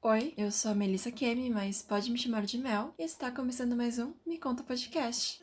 Oi, eu sou a Melissa Kemi, mas pode me chamar de Mel, e está começando mais um Me Conta Podcast.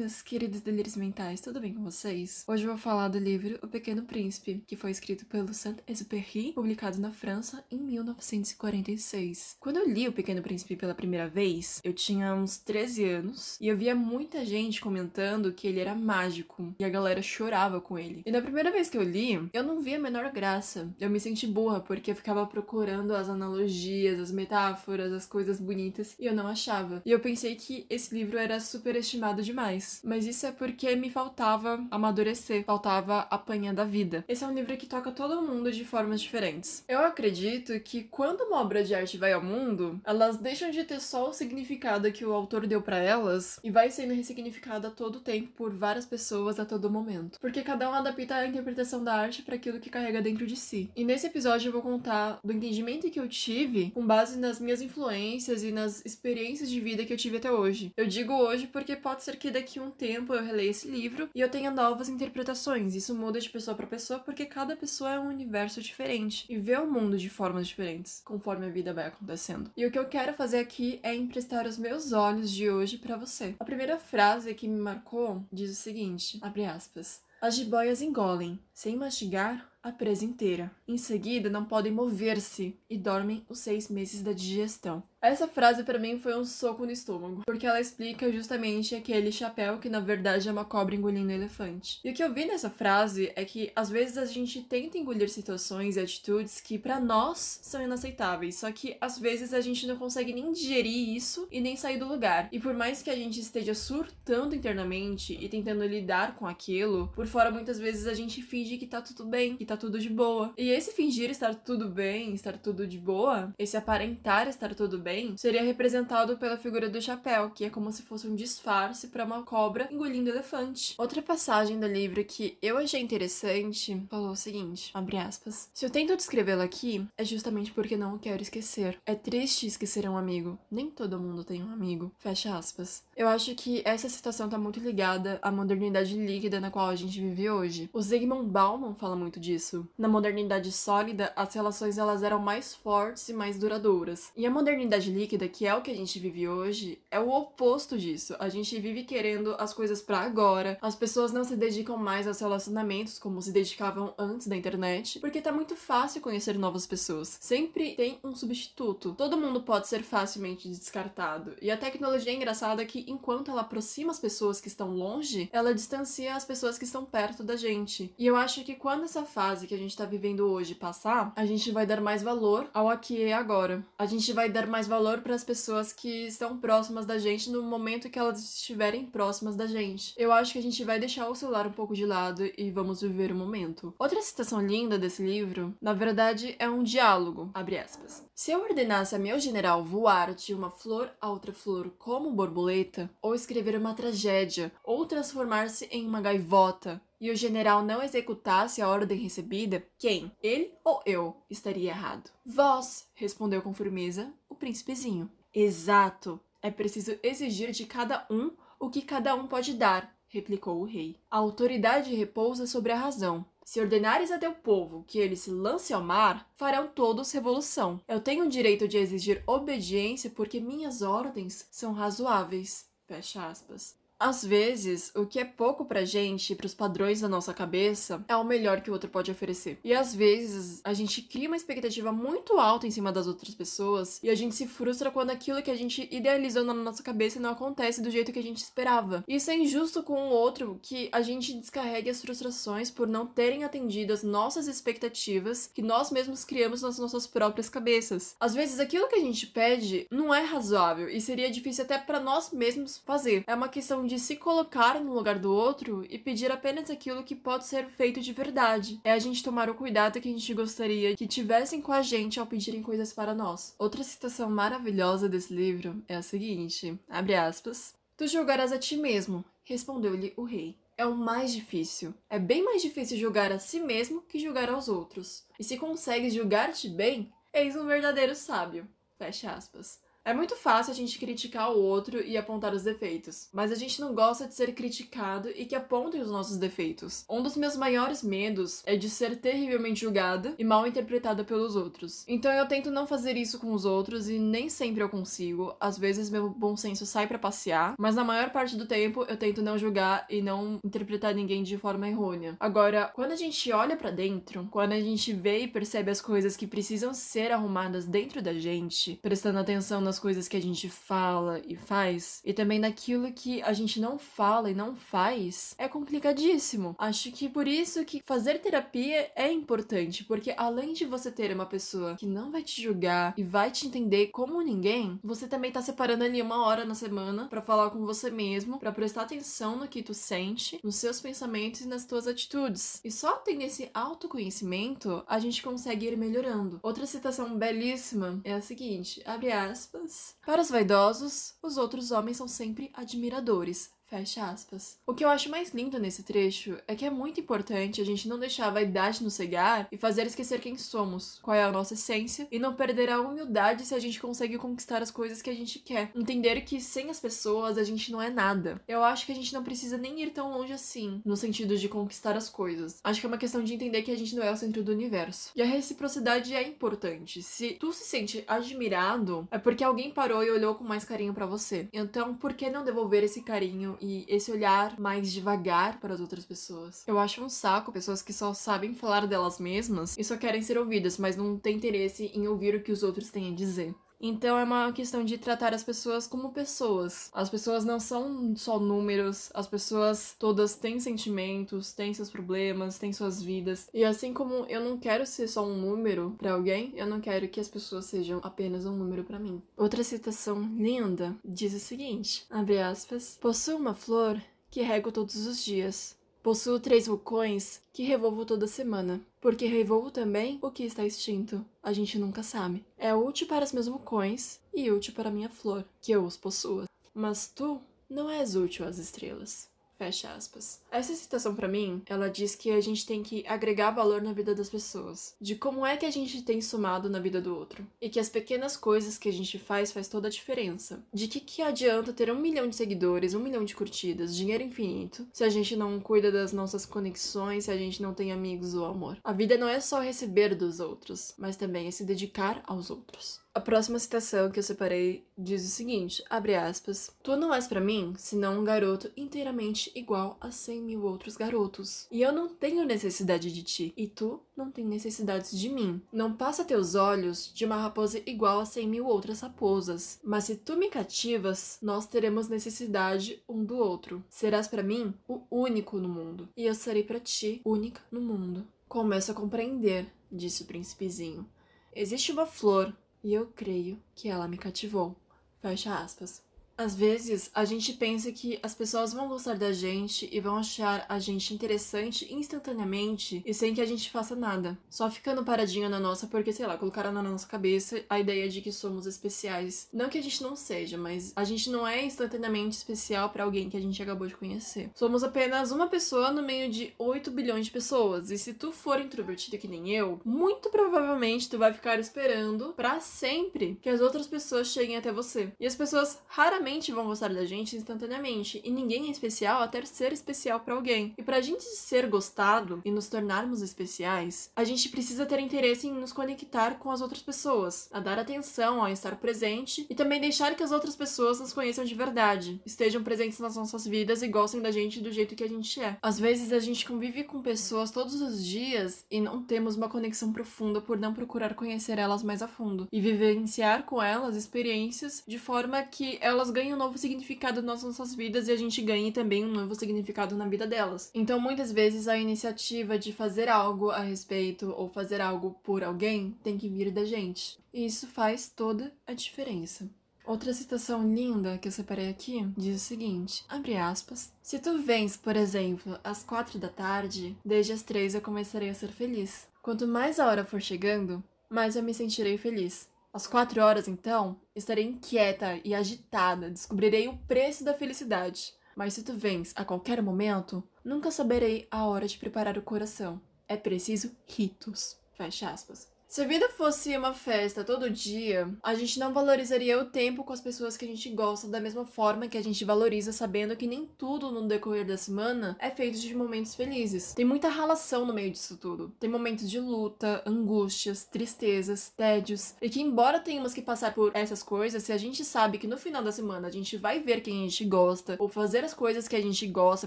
Meus queridos delírios mentais, tudo bem com vocês? Hoje eu vou falar do livro O Pequeno Príncipe, que foi escrito pelo Saint-Exupéry, publicado na França em 1946. Quando eu li O Pequeno Príncipe pela primeira vez, eu tinha uns 13 anos e eu via muita gente comentando que ele era mágico e a galera chorava com ele. E na primeira vez que eu li, eu não vi a menor graça. Eu me senti burra porque eu ficava procurando as analogias, as metáforas, as coisas bonitas e eu não achava. E eu pensei que esse livro era superestimado demais Mas isso é porque me faltava amadurecer, faltava apanhar da vida. Esse é um livro que toca todo mundo de formas diferentes. Eu acredito que quando uma obra de arte vai ao mundo, elas deixam de ter só o significado que o autor deu para elas e vai sendo ressignificada a todo tempo por várias pessoas a todo momento. Porque cada um adapta a interpretação da arte para aquilo que carrega dentro de si. E nesse episódio eu vou contar do entendimento que eu tive com base nas minhas influências e nas experiências de vida que eu tive até hoje. Eu digo hoje porque pode ser que daqui um tempo eu releio esse livro e eu tenha novas interpretações. Isso muda de pessoa para pessoa porque cada pessoa é um universo diferente e vê o mundo de formas diferentes conforme a vida vai acontecendo. E o que eu quero fazer aqui é emprestar os meus olhos de hoje para você. A primeira frase que me marcou diz o seguinte: abre aspas. As jiboias engolem, sem mastigar, a presa inteira. Em seguida, não podem mover-se e dormem os seis meses da digestão. Essa frase para mim foi um soco no estômago, porque ela explica justamente aquele chapéu que na verdade é uma cobra engolindo um elefante. E o que eu vi nessa frase é que às vezes a gente tenta engolir situações e atitudes que para nós são inaceitáveis, só que às vezes a gente não consegue nem digerir isso e nem sair do lugar. E por mais que a gente esteja surtando internamente e tentando lidar com aquilo, por fora muitas vezes a gente finge que tá tudo bem, que tá tudo de boa. E esse fingir estar tudo bem, estar tudo de boa, esse aparentar estar tudo bem, seria representado pela figura do chapéu, que é como se fosse um disfarce para uma cobra engolindo elefante. Outra passagem do livro que eu achei interessante falou o seguinte, abre aspas: Se eu tento descrevê-lo aqui, é justamente porque não o quero esquecer. É triste esquecer um amigo. Nem todo mundo tem um amigo. Fecha aspas. Eu acho que essa situação tá muito ligada à modernidade líquida na qual a gente vive hoje. O Zygmunt Bauman fala muito disso. Na modernidade sólida, as relações elas eram mais fortes e mais duradouras. E a modernidade líquida, que é o que a gente vive hoje, é o oposto disso. A gente vive querendo as coisas para agora. As pessoas não se dedicam mais aos relacionamentos como se dedicavam antes da internet, porque tá muito fácil conhecer novas pessoas. Sempre tem um substituto. Todo mundo pode ser facilmente descartado. E a tecnologia é engraçada que enquanto ela aproxima as pessoas que estão longe, ela distancia as pessoas que estão perto da gente. E eu acho que quando essa fase que a gente tá vivendo hoje passar, a gente vai dar mais valor ao aqui e agora. A gente vai dar mais valor para as pessoas que estão próximas da gente no momento que elas estiverem próximas da gente. Eu acho que a gente vai deixar o celular um pouco de lado e vamos viver o momento. Outra citação linda desse livro, na verdade, é um diálogo, abre aspas. Se eu ordenasse a meu general voar de uma flor a outra flor como borboleta, ou escrever uma tragédia, ou transformar-se em uma gaivota, e o general não executasse a ordem recebida, quem, ele ou eu, estaria errado? Vós, respondeu com firmeza o príncipezinho. Exato. É preciso exigir de cada um o que cada um pode dar, replicou o rei. A autoridade repousa sobre a razão. Se ordenares a teu povo que ele se lance ao mar, farão todos revolução. Eu tenho o direito de exigir obediência porque minhas ordens são razoáveis. Fecha aspas. Às vezes, o que é pouco pra gente, pros padrões da nossa cabeça, é o melhor que o outro pode oferecer. E às vezes, a gente cria uma expectativa muito alta em cima das outras pessoas e a gente se frustra quando aquilo que a gente idealizou na nossa cabeça não acontece do jeito que a gente esperava. Isso é injusto com o outro que a gente descarregue as frustrações por não terem atendido as nossas expectativas que nós mesmos criamos nas nossas próprias cabeças. Às vezes, aquilo que a gente pede não é razoável e seria difícil até para nós mesmos fazer. É uma questão de se colocar no lugar do outro e pedir apenas aquilo que pode ser feito de verdade. É a gente tomar o cuidado que a gente gostaria que tivessem com a gente ao pedirem coisas para nós. Outra citação maravilhosa desse livro é a seguinte: abre aspas. Tu julgarás a ti mesmo, respondeu-lhe o rei. É o mais difícil. É bem mais difícil julgar a si mesmo que julgar aos outros. E se consegues julgar-te bem, eis um verdadeiro sábio. Fecha aspas. É muito fácil a gente criticar o outro e apontar os defeitos, mas a gente não gosta de ser criticado e que apontem os nossos defeitos. Um dos meus maiores medos é de ser terrivelmente julgada e mal interpretada pelos outros. Então eu tento não fazer isso com os outros e nem sempre eu consigo. Às vezes meu bom senso sai para passear, mas na maior parte do tempo eu tento não julgar e não interpretar ninguém de forma errônea. Agora, quando a gente olha para dentro, quando a gente vê e percebe as coisas que precisam ser arrumadas dentro da gente, prestando atenção nas coisas que a gente fala e faz, e também naquilo que a gente não fala e não faz, é complicadíssimo. Acho que por isso que fazer terapia é importante, porque além de você ter uma pessoa que não vai te julgar e vai te entender como ninguém, você também tá separando ali uma hora na semana para falar com você mesmo, para prestar atenção no que tu sente, nos seus pensamentos e nas tuas atitudes. E só tendo esse autoconhecimento, a gente consegue ir melhorando. Outra citação belíssima é a seguinte, abre aspas, para os vaidosos, os outros homens são sempre admiradores. Fecha aspas. O que eu acho mais lindo nesse trecho é que é muito importante a gente não deixar a vaidade nos cegar e fazer esquecer quem somos, qual é a nossa essência e não perder a humildade se a gente consegue conquistar as coisas que a gente quer. Entender que sem as pessoas a gente não é nada. Eu acho que a gente não precisa nem ir tão longe assim, no sentido de conquistar as coisas. Acho que é uma questão de entender que a gente não é o centro do universo. E a reciprocidade é importante. Se tu se sente admirado, é porque alguém parou e olhou com mais carinho para você. Então, por que não devolver esse carinho e esse olhar mais devagar para as outras pessoas. Eu acho um saco pessoas que só sabem falar delas mesmas e só querem ser ouvidas, mas não têm interesse em ouvir o que os outros têm a dizer. Então é uma questão de tratar as pessoas como pessoas. As pessoas não são só números, as pessoas todas têm sentimentos, têm seus problemas, têm suas vidas. E assim como eu não quero ser só um número para alguém, eu não quero que as pessoas sejam apenas um número para mim. Outra citação linda diz o seguinte: abre aspas, possuo uma flor que rego todos os dias. Possuo três vulcões que revolvo toda semana, porque revolvo também o que está extinto. A gente nunca sabe. É útil para os meus vulcões e útil para minha flor, que eu os possua. Mas tu não és útil às estrelas. Fecha aspas. Essa citação para mim, ela diz que a gente tem que agregar valor na vida das pessoas, de como é que a gente tem somado na vida do outro, e que as pequenas coisas que a gente faz faz toda a diferença. De que que adianta ter um milhão de seguidores, um milhão de curtidas, dinheiro infinito, se a gente não cuida das nossas conexões, se a gente não tem amigos ou amor. A vida não é só receber dos outros, mas também é se dedicar aos outros. A próxima citação que eu separei diz o seguinte, abre aspas, Tu não és para mim, senão um garoto inteiramente igual a cem mil outros garotos. E eu não tenho necessidade de ti, e tu não tem necessidades de mim. Não passa teus olhos de uma raposa igual a cem mil outras raposas. Mas se tu me cativas, nós teremos necessidade um do outro. Serás para mim o único no mundo, e eu serei para ti única no mundo. Começo a compreender, disse o príncipezinho. Existe uma flor e eu creio que ela me cativou. Fecha aspas. Às vezes, a gente pensa que as pessoas vão gostar da gente e vão achar a gente interessante instantaneamente e sem que a gente faça nada. Só ficando paradinho na nossa porque, sei lá, colocaram na nossa cabeça a ideia de que somos especiais. Não que a gente não seja, mas a gente não é instantaneamente especial para alguém que a gente acabou de conhecer. Somos apenas uma pessoa no meio de 8 bilhões de pessoas. E se tu for introvertido que nem eu, muito provavelmente tu vai ficar esperando para sempre que as outras pessoas cheguem até você. E as pessoas raramente vão gostar da gente instantaneamente, e ninguém é especial até ser especial para alguém. E pra gente ser gostado e nos tornarmos especiais, a gente precisa ter interesse em nos conectar com as outras pessoas, a dar atenção, a estar presente e também deixar que as outras pessoas nos conheçam de verdade, estejam presentes nas nossas vidas e gostem da gente do jeito que a gente é. Às vezes a gente convive com pessoas todos os dias e não temos uma conexão profunda por não procurar conhecer elas mais a fundo e vivenciar com elas experiências de forma que elas ganhem um novo significado nas nossas vidas e a gente ganhe também um novo significado na vida delas. Então, muitas vezes, a iniciativa de fazer algo a respeito ou fazer algo por alguém tem que vir da gente. E isso faz toda a diferença. Outra citação linda que eu separei aqui diz o seguinte: abre aspas. Se tu vens, por exemplo, às quatro da tarde, desde as três eu começarei a ser feliz. Quanto mais a hora for chegando, mais eu me sentirei feliz. Às quatro horas, então, estarei inquieta e agitada, descobrirei o preço da felicidade. Mas se tu vens a qualquer momento, nunca saberei a hora de preparar o coração. É preciso ritos. Fecha aspas. Se a vida fosse uma festa todo dia, a gente não valorizaria o tempo com as pessoas que a gente gosta da mesma forma que a gente valoriza sabendo que nem tudo no decorrer da semana é feito de momentos felizes. Tem muita relação no meio disso tudo. Tem momentos de luta, angústias, tristezas, tédios, e que embora tenhamos que passar por essas coisas, se a gente sabe que no final da semana a gente vai ver quem a gente gosta, ou fazer as coisas que a gente gosta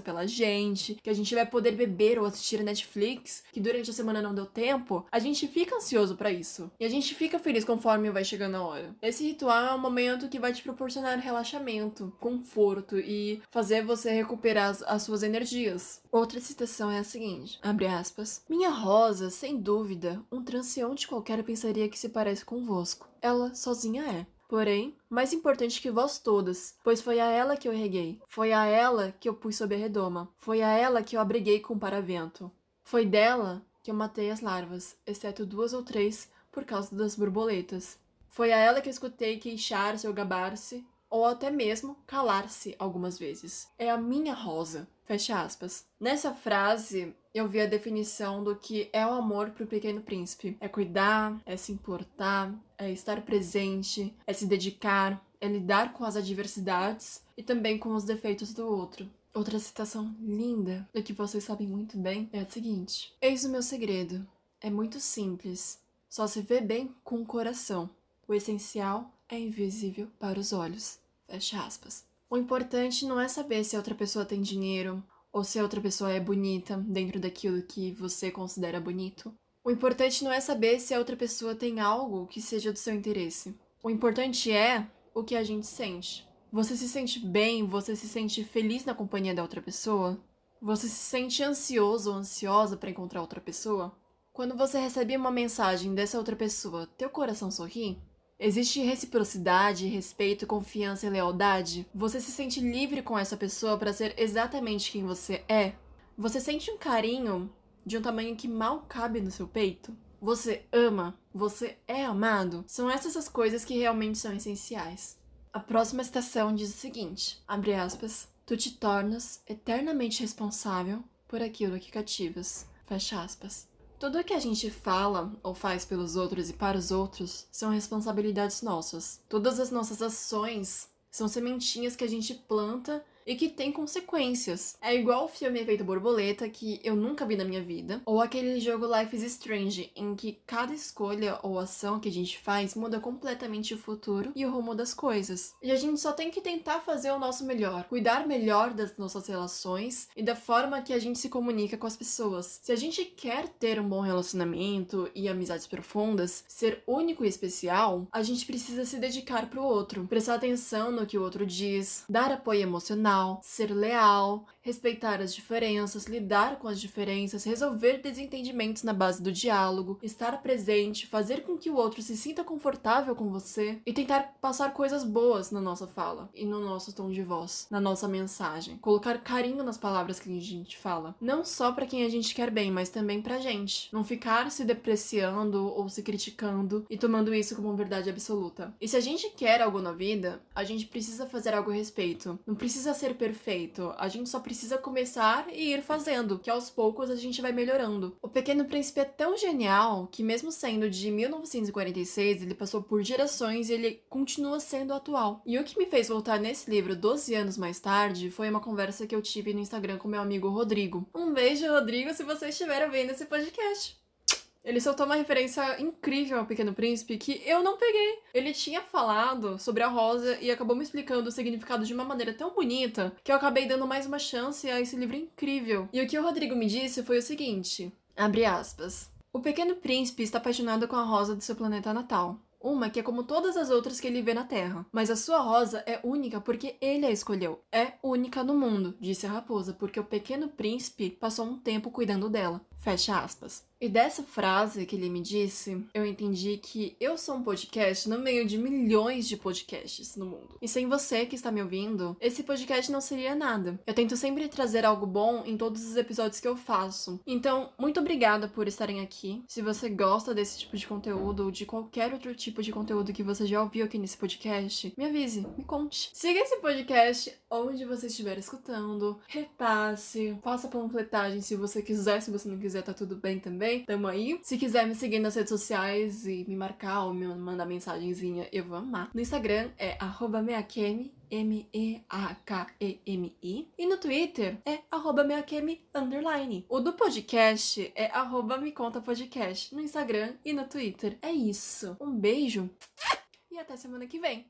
pela gente, que a gente vai poder beber ou assistir Netflix, que durante a semana não deu tempo, a gente fica ansioso para isso. E a gente fica feliz conforme vai chegando a hora. Esse ritual é um momento que vai te proporcionar relaxamento, conforto e fazer você recuperar as, as suas energias. Outra citação é a seguinte, abre aspas, Minha rosa, sem dúvida, um transeunte qualquer pensaria que se parece convosco. Ela sozinha é. Porém, mais importante que vós todas, pois foi a ela que eu reguei, foi a ela que eu pus sob a redoma, foi a ela que eu abriguei com o paravento. Foi dela que eu matei as larvas, exceto duas ou três por causa das borboletas. Foi a ela que escutei queixar-se ou gabar-se, ou até mesmo calar-se algumas vezes. É a minha rosa. Fecha aspas. Nessa frase, eu vi a definição do que é o amor pro pequeno príncipe. É cuidar, é se importar, é estar presente, é se dedicar, é lidar com as adversidades e também com os defeitos do outro. Outra citação linda, que vocês sabem muito bem, é a seguinte: Eis o meu segredo. É muito simples. Só se vê bem com o coração. O essencial é invisível para os olhos. Fecha aspas. O importante não é saber se a outra pessoa tem dinheiro ou se a outra pessoa é bonita dentro daquilo que você considera bonito. O importante não é saber se a outra pessoa tem algo que seja do seu interesse. O importante é o que a gente sente. Você se sente bem? Você se sente feliz na companhia da outra pessoa? Você se sente ansioso ou ansiosa para encontrar outra pessoa? Quando você recebe uma mensagem dessa outra pessoa, teu coração sorri? Existe reciprocidade, respeito, confiança e lealdade? Você se sente livre com essa pessoa para ser exatamente quem você é? Você sente um carinho de um tamanho que mal cabe no seu peito? Você ama? Você é amado? São essas as coisas que realmente são essenciais. A próxima citação diz o seguinte: abre aspas, tu te tornas eternamente responsável por aquilo que cativas. Fecha aspas. Tudo o que a gente fala ou faz pelos outros e para os outros são responsabilidades nossas. Todas as nossas ações são sementinhas que a gente planta e que tem consequências. É igual o filme Efeito Borboleta, que eu nunca vi na minha vida, ou aquele jogo Life is Strange, em que cada escolha ou ação que a gente faz muda completamente o futuro e o rumo das coisas. E a gente só tem que tentar fazer o nosso melhor, cuidar melhor das nossas relações e da forma que a gente se comunica com as pessoas. Se a gente quer ter um bom relacionamento e amizades profundas, ser único e especial, a gente precisa se dedicar pro outro, prestar atenção no que o outro diz, dar apoio emocional ser leal, respeitar as diferenças, lidar com as diferenças, resolver desentendimentos na base do diálogo, estar presente, fazer com que o outro se sinta confortável com você e tentar passar coisas boas na nossa fala e no nosso tom de voz, na nossa mensagem. Colocar carinho nas palavras que a gente fala, não só para quem a gente quer bem, mas também pra gente. Não ficar se depreciando ou se criticando e tomando isso como verdade absoluta. E se a gente quer algo na vida, a gente precisa fazer algo a respeito. Não precisa ser perfeito, a gente só precisa começar e ir fazendo, que aos poucos a gente vai melhorando. O Pequeno Príncipe é tão genial que, mesmo sendo de 1946, ele passou por gerações e ele continua sendo atual. E o que me fez voltar nesse livro 12 anos mais tarde foi uma conversa que eu tive no Instagram com meu amigo Rodrigo. Um beijo, Rodrigo, se você estiver vendo esse podcast. Ele soltou uma referência incrível ao Pequeno Príncipe que eu não peguei. Ele tinha falado sobre a rosa e acabou me explicando o significado de uma maneira tão bonita que eu acabei dando mais uma chance a esse livro incrível. E o que o Rodrigo me disse foi o seguinte: abre aspas. O Pequeno Príncipe está apaixonado com a rosa do seu planeta natal. Uma que é como todas as outras que ele vê na Terra. Mas a sua rosa é única porque ele a escolheu. É única no mundo, disse a raposa, porque o pequeno príncipe passou um tempo cuidando dela. Fecha aspas. E dessa frase que ele me disse, eu entendi que eu sou um podcast no meio de milhões de podcasts no mundo. E sem você que está me ouvindo, esse podcast não seria nada. Eu tento sempre trazer algo bom em todos os episódios que eu faço. Então, muito obrigada por estarem aqui. Se você gosta desse tipo de conteúdo ou de qualquer outro tipo de conteúdo que você já ouviu aqui nesse podcast, me avise, me conte. Siga esse podcast onde você estiver escutando, repasse, faça panfletagem se você quiser, se você não quiser quiser, tá tudo bem também. tamo aí. Se quiser me seguir nas redes sociais e me marcar ou me mandar mensagenzinha, eu vou amar. No Instagram é meakemi, M-E-A-K-E-M-I. E no Twitter é arroba meakemi, underline. O do podcast é arroba me conta podcast no Instagram e no Twitter. É isso. Um beijo e até semana que vem.